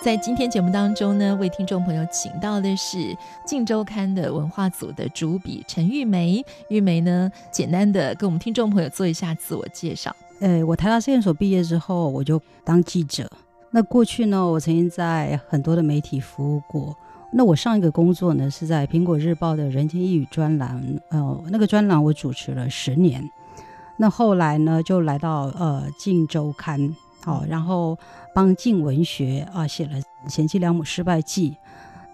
在今天节目当中呢，为听众朋友请到的是《镜周刊》的文化组的主笔陈玉梅。玉梅呢，简单的跟我们听众朋友做一下自我介绍。呃，我台大实验所毕业之后，我就当记者。那过去呢，我曾经在很多的媒体服务过。那我上一个工作呢，是在《苹果日报》的人间异语专栏，呃，那个专栏我主持了十年。那后来呢，就来到呃《镜周刊》，好，然后帮镜文学啊写了《贤妻良母失败记》。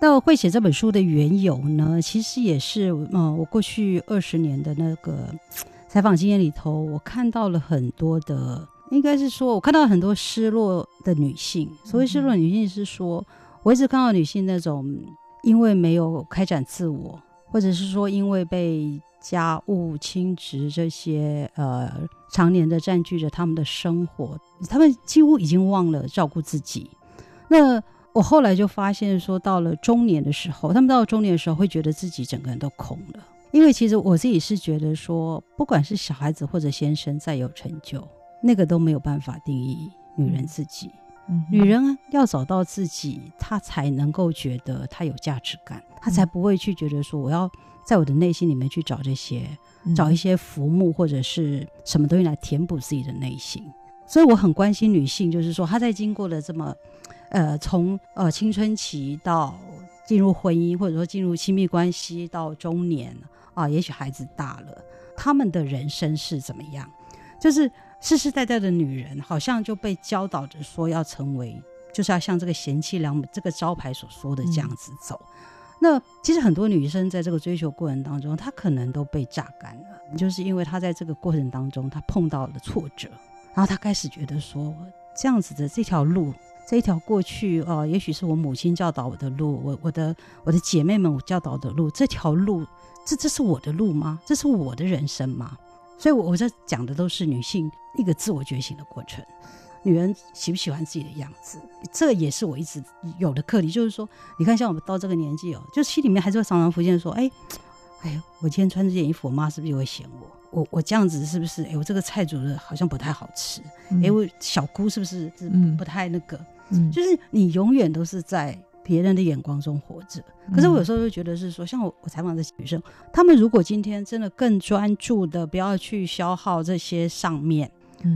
那会写这本书的缘由呢，其实也是呃我过去二十年的那个。采访经验里头，我看到了很多的，应该是说，我看到了很多失落的女性。所谓失落女性，是说，我一直看到女性那种因为没有开展自我，或者是说因为被家务、亲职这些呃常年的占据着他们的生活，他们几乎已经忘了照顾自己。那我后来就发现说，到了中年的时候，他们到了中年的时候，会觉得自己整个人都空了。因为其实我自己是觉得说，不管是小孩子或者先生再有成就，那个都没有办法定义女人自己。嗯，女人要找到自己，她才能够觉得她有价值感，她才不会去觉得说我要在我的内心里面去找这些，找一些浮木或者是什么东西来填补自己的内心。所以我很关心女性，就是说她在经过了这么，呃，从呃青春期到进入婚姻，或者说进入亲密关系到中年。啊，也许孩子大了，他们的人生是怎么样？就是世世代代的女人，好像就被教导着说要成为，就是要像这个贤妻良母这个招牌所说的这样子走。嗯、那其实很多女生在这个追求过程当中，她可能都被榨干了，就是因为她在这个过程当中，她碰到了挫折，然后她开始觉得说，这样子的这条路，这一条过去哦、呃，也许是我母亲教导我的路，我我的我的姐妹们我教导的路，这条路。这这是我的路吗？这是我的人生吗？所以，我我这讲的都是女性一个自我觉醒的过程。女人喜不喜欢自己的样子，这也是我一直有的课题。就是说，你看，像我们到这个年纪哦，就心里面还是会常常浮现说：哎，哎呦，我今天穿这件衣服，我妈是不是又会嫌我？我我这样子是不是？哎，我这个菜煮的好像不太好吃。哎，我小姑是不是是不太那个？嗯，就是你永远都是在。别人的眼光中活着，可是我有时候就觉得是说，像我我采访这些女生，她们如果今天真的更专注的，不要去消耗这些上面，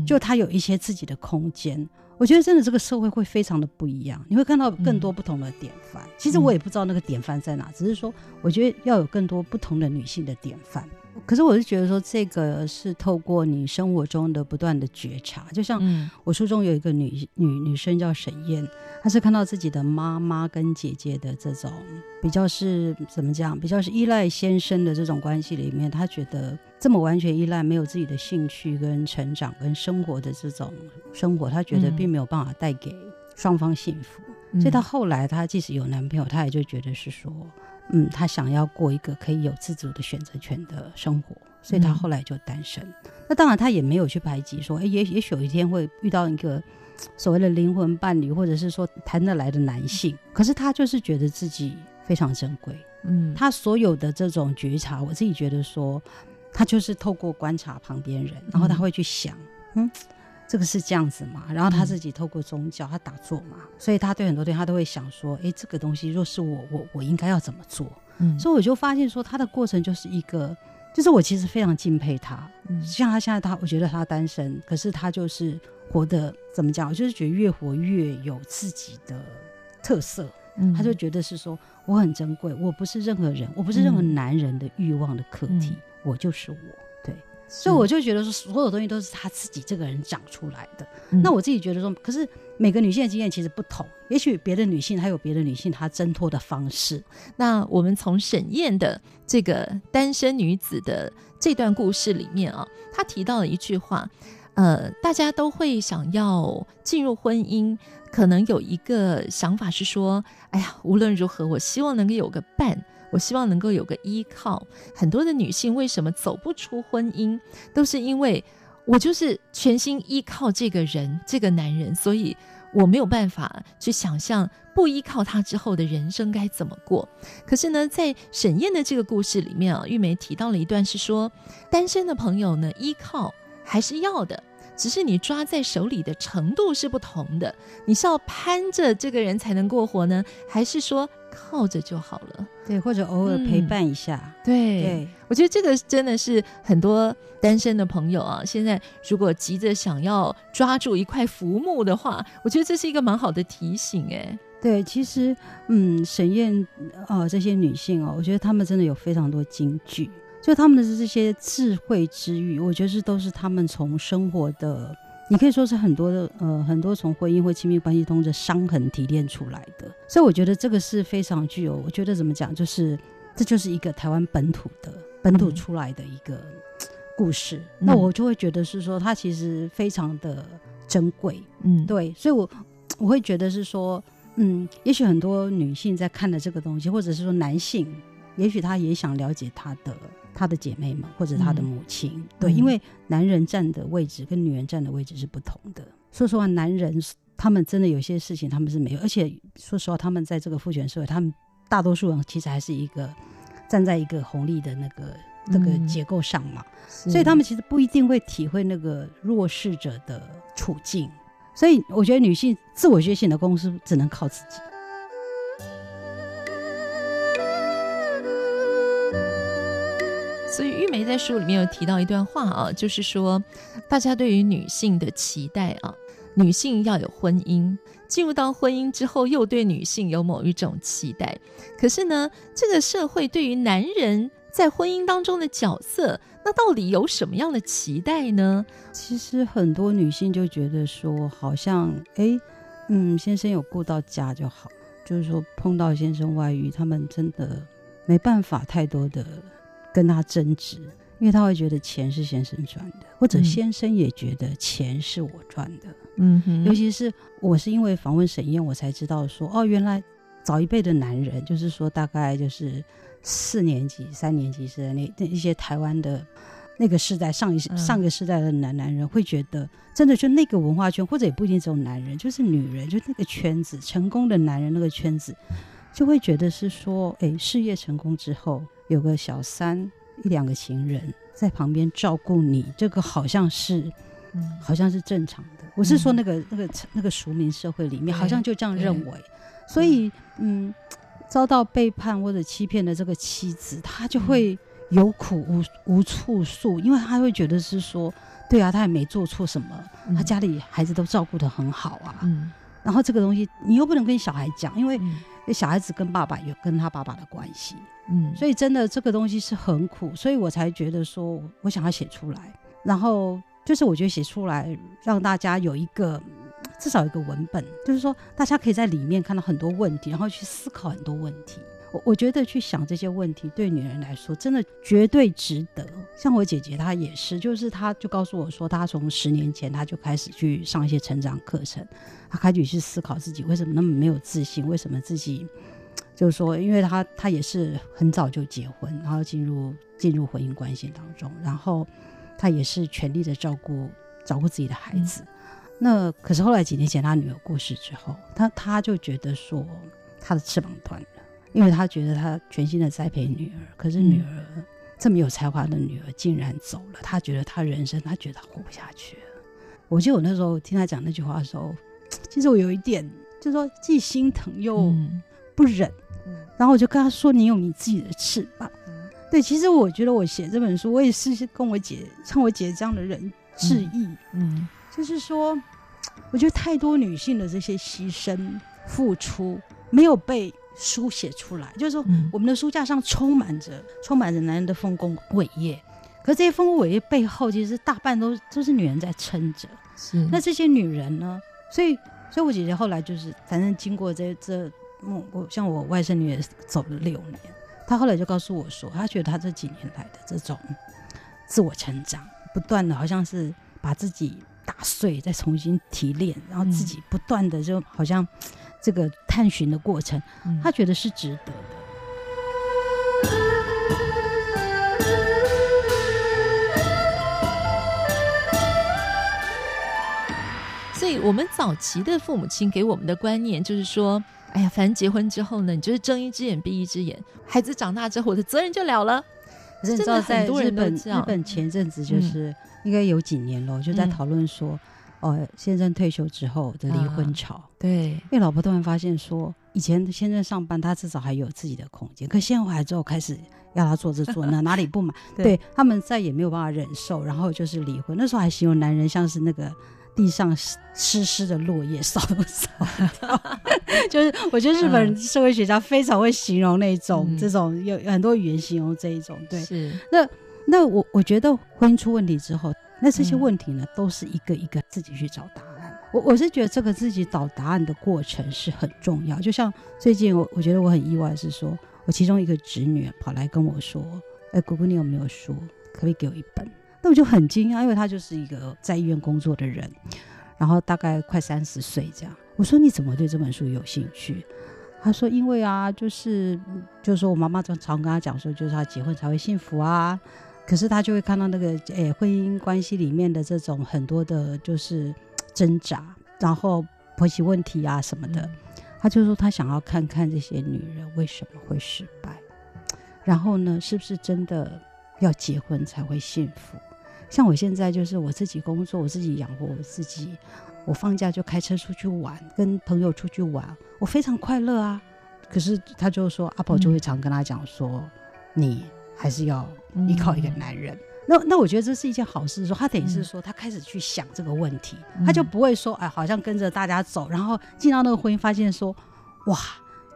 就他有一些自己的空间，我觉得真的这个社会会非常的不一样，你会看到更多不同的典范。其实我也不知道那个典范在哪，只是说我觉得要有更多不同的女性的典范。可是我是觉得说，这个是透过你生活中的不断的觉察，就像我书中有一个女女女生叫沈燕，她是看到自己的妈妈跟姐姐的这种比较是怎么讲，比较是依赖先生的这种关系里面，她觉得这么完全依赖，没有自己的兴趣跟成长跟生活的这种生活，她觉得并没有办法带给双方幸福，所以她后来她即使有男朋友，她也就觉得是说。嗯，她想要过一个可以有自主的选择权的生活，所以她后来就单身。嗯、那当然，她也没有去排挤说，哎，也也许有一天会遇到一个所谓的灵魂伴侣，或者是说谈得来的男性。可是他就是觉得自己非常珍贵。嗯，他所有的这种觉察，我自己觉得说，他就是透过观察旁边人，然后他会去想，嗯。嗯这个是这样子嘛？然后他自己透过宗教，他打坐嘛，所以他对很多东西他都会想说：哎，这个东西若是我，我我应该要怎么做？嗯，所以我就发现说，他的过程就是一个，就是我其实非常敬佩他。嗯，像他现在他，我觉得他单身，可是他就是活得怎么讲？我就是觉得越活越有自己的特色。嗯，他就觉得是说我很珍贵，我不是任何人，我不是任何男人的欲望的客体，嗯，我就是我。对所以我就觉得说，所有东西都是他自己这个人长出来的。嗯、那我自己觉得说，可是每个女性的经验其实不同，也许别的女性她有别的女性她挣脱的方式。那我们从沈燕的这个单身女子的这段故事里面啊，她提到了一句话，呃，大家都会想要进入婚姻，可能有一个想法是说，哎呀，无论如何，我希望能够有个伴，我希望能够有个依靠。很多的女性为什么走不出婚姻，都是因为我就是全心依靠这个人，这个男人，所以。我没有办法去想象不依靠他之后的人生该怎么过。可是呢，在沈燕的这个故事里面啊，玉梅提到了一段是说，单身的朋友呢，依靠还是要的，只是你抓在手里的程度是不同的。你是要攀着这个人才能过活呢，还是说靠着就好了？对，或者偶尔陪伴一下。嗯、对，对我觉得这个真的是很多单身的朋友啊，现在如果急着想要抓住一块浮木的话，我觉得这是一个蛮好的提醒。哎，对，其实，嗯，沈燕啊、呃，这些女性哦，我觉得她们真的有非常多金句，就他们的这些智慧之语，我觉得是都是他们从生活的。你可以说是很多的，呃，很多从婚姻或亲密关系中的伤痕提炼出来的，所以我觉得这个是非常具有，我觉得怎么讲，就是这就是一个台湾本土的本土出来的一个故事，嗯、那我就会觉得是说它其实非常的珍贵，嗯，对，所以我我会觉得是说，嗯，也许很多女性在看的这个东西，或者是说男性，也许他也想了解他的。他的姐妹们或者他的母亲，嗯、对，因为男人站的位置跟女人站的位置是不同的。说实话，男人他们真的有些事情他们是没有，而且说实话，他们在这个父权社会，他们大多数人其实还是一个站在一个红利的那个那个结构上嘛，嗯、所以他们其实不一定会体会那个弱势者的处境。所以我觉得女性自我觉醒的功夫只能靠自己。所以玉梅在书里面有提到一段话啊，就是说，大家对于女性的期待啊，女性要有婚姻，进入到婚姻之后，又对女性有某一种期待。可是呢，这个社会对于男人在婚姻当中的角色，那到底有什么样的期待呢？其实很多女性就觉得说，好像哎，嗯，先生有顾到家就好，就是说碰到先生外遇，他们真的没办法太多的。跟他争执，因为他会觉得钱是先生赚的，或者先生也觉得钱是我赚的。嗯哼，尤其是我是因为访问沈燕，我才知道说，哦，原来早一辈的男人，就是说大概就是四年级、三年级时的那那一些台湾的那个时代，上一上个时代的男男人，会觉得真的就那个文化圈，或者也不一定只有男人，就是女人，就那个圈子，成功的男人那个圈子，就会觉得是说，哎，事业成功之后。有个小三一两个情人在旁边照顾你，这个好像是，嗯，好像是正常的。我是说那个、嗯、那个那个熟民社会里面，好像就这样认为。所以，嗯，遭到背叛或者欺骗的这个妻子，她就会有苦无无处诉，因为她会觉得是说，对啊，她也没做错什么，她家里孩子都照顾得很好啊。嗯，然后这个东西你又不能跟小孩讲，因为小孩子跟爸爸有跟他爸爸的关系。嗯，所以真的这个东西是很苦，所以我才觉得说我想要写出来，然后就是我觉得写出来让大家有一个至少有一个文本，就是说大家可以在里面看到很多问题，然后去思考很多问题。我我觉得去想这些问题对女人来说真的绝对值得。像我姐姐她也是，就是她就告诉我说，她从十年前她就开始去上一些成长课程，她开始去思考自己为什么那么没有自信，为什么自己。就是说，因为她她也是很早就结婚，然后进入进入婚姻关系当中，然后她也是全力的照顾照顾自己的孩子。嗯、那可是后来几年前他女儿过世之后，他他就觉得说他的翅膀断了，因为他觉得他全心的栽培女儿，可是女儿、嗯、这么有才华的女儿竟然走了，他觉得他人生他觉得他活不下去了。我记得我那时候听他讲那句话的时候，其实我有一点就是说既心疼又不忍。嗯然后我就跟他说：“你有你自己的翅膀。”对，其实我觉得我写这本书，我也是跟我姐，像我姐这样的人致意。嗯，嗯就是说，我觉得太多女性的这些牺牲付出没有被书写出来。就是说，我们的书架上充满着充满着男人的丰功伟业，可是这些丰功伟业背后，其实大半都都是女人在撑着。是，那这些女人呢？所以。所以我姐姐后来就是，反正经过这这，我像我外甥女也走了六年，她后来就告诉我说，她觉得她这几年来的这种自我成长，不断的好像是把自己打碎，再重新提炼，然后自己不断的就好像这个探寻的过程，他觉得是值得的。所以我们早期的父母亲给我们的观念就是说，哎呀，反正结婚之后呢，你就是睁一只眼闭一只眼，孩子长大之后我的责任就了了。可是你知道，在日本，日本前阵子就是应该有几年了，就在讨论说，呃，先生退休之后的离婚潮。啊、对，因为老婆突然发现说，以前先生上班，他至少还有自己的空间，可现在回来之后开始要他做这做那，哪里不满，对，对他们再也没有办法忍受，然后就是离婚。那时候还形容男人像是那个。地上湿湿的落叶，扫都扫不掉。就是我觉得日本社会学家非常会形容那种、嗯、这种有很多语言形容这一种。对，是那那我我觉得婚姻出问题之后，那这些问题呢，都是一个一个自己去找答案。我我是觉得这个自己找答案的过程是很重要。就像最近我我觉得我很意外是说，我其中一个侄女跑来跟我说：“哎，姑姑，你有没有书？可不可以给我一本？”那我就很惊讶，因为她就是一个在医院工作的人，然后大概快三十岁这样。我说，你怎么对这本书有兴趣？他说因为啊，就是就是说我妈妈常常跟他讲说，就是他结婚才会幸福啊。可是他就会看到那个诶、哎、婚姻关系里面的这种很多的就是 挣扎，然后婆媳问题啊什么的。他就说他想要看看这些女人为什么会失败，然后呢，是不是真的要结婚才会幸福？像我现在就是我自己工作，我自己养活我自己，我放假就开车出去玩，跟朋友出去玩，我非常快乐啊。可是他就说，阿婆就会常跟他讲说，嗯、你还是要依靠一个男人。嗯、那那我觉得这是一件好事，说他等于是说他开始去想这个问题，嗯、他就不会说哎，好像跟着大家走，然后进到那个婚姻发现说，哇。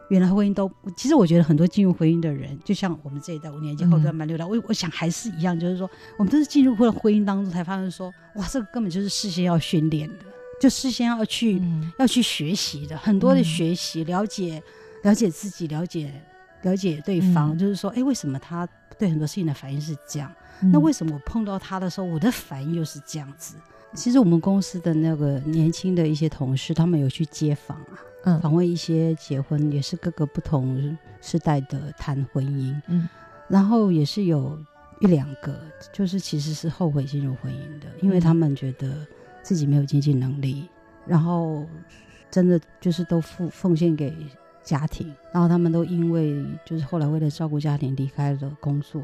原来婚姻都，其实我觉得很多进入婚姻的人，就像我们这一代五年级后段蛮流的，我我想还是一样，就是说我们都是进入婚婚姻当中才发现说，哇，这个根本就是事先要训练的，就事先要去、嗯、要去学习的，很多的学习，了解了解自己，了解了解对方，嗯、就是说，哎，为什么他对很多事情的反应是这样？嗯、那为什么我碰到他的时候，我的反应又是这样子？其实我们公司的那个年轻的一些同事，他们有去接访啊。嗯，访问一些结婚也是各个不同时代的谈婚姻，嗯，然后也是有一两个，就是其实是后悔进入婚姻的，因为他们觉得自己没有经济能力，然后真的就是都奉奉献给家庭，然后他们都因为就是后来为了照顾家庭离开了工作，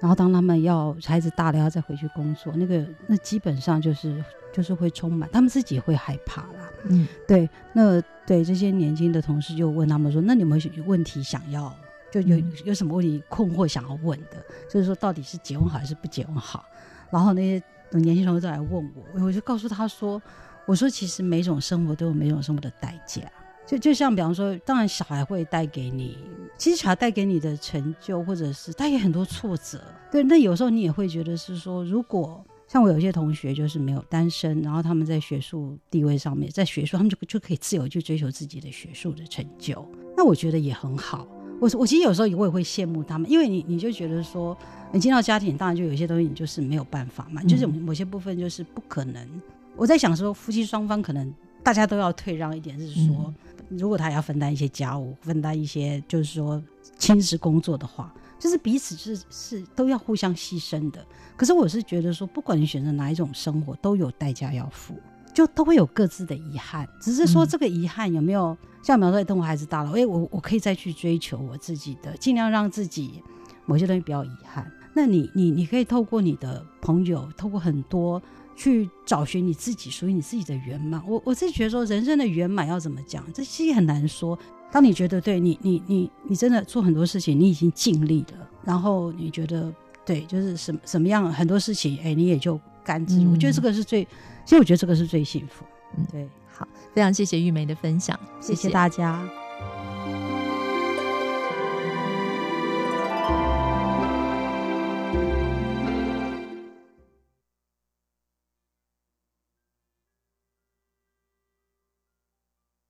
然后当他们要孩子大了要再回去工作，那个那基本上就是就是会充满他们自己会害怕啦，嗯，对，那。对这些年轻的同事，就问他们说：“那你们有问题想要，就有有什么问题困惑想要问的？就是说，到底是结婚好还是不结婚好？”然后那些年轻同事都来问我，我就告诉他说：“我说，其实每种生活都有每种生活的代价。就就像比方说，当然小孩会带给你，其实小孩带给你的成就，或者是带给很多挫折。对，那有时候你也会觉得是说，如果。”像我有些同学就是没有单身，然后他们在学术地位上面，在学术他们就就可以自由去追求自己的学术的成就，那我觉得也很好。我我其实有时候我也会羡慕他们，因为你你就觉得说，你进到家庭，当然就有些东西你就是没有办法嘛，就是某些部分就是不可能。我在想说，夫妻双方可能大家都要退让一点，是说，如果他要分担一些家务，分担一些就是说亲职工作的话。就是彼此是是都要互相牺牲的，可是我是觉得说，不管你选择哪一种生活，都有代价要付，就都会有各自的遗憾。只是说这个遗憾有没有、嗯、像比如说等我孩子大了，哎，我我可以再去追求我自己的，尽量让自己某些东西不要遗憾。那你你你可以透过你的朋友，透过很多去找寻你自己属于你自己的圆满。我我自己觉得说，人生的圆满要怎么讲，这其实很难说。当你觉得对你，你你你真的做很多事情，你已经尽力了，然后你觉得对，就是什么什么样很多事情，哎，你也就甘之。嗯、我觉得这个是最，其实我觉得这个是最幸福。嗯，对，好，非常谢谢玉梅的分享，谢谢，谢谢大家。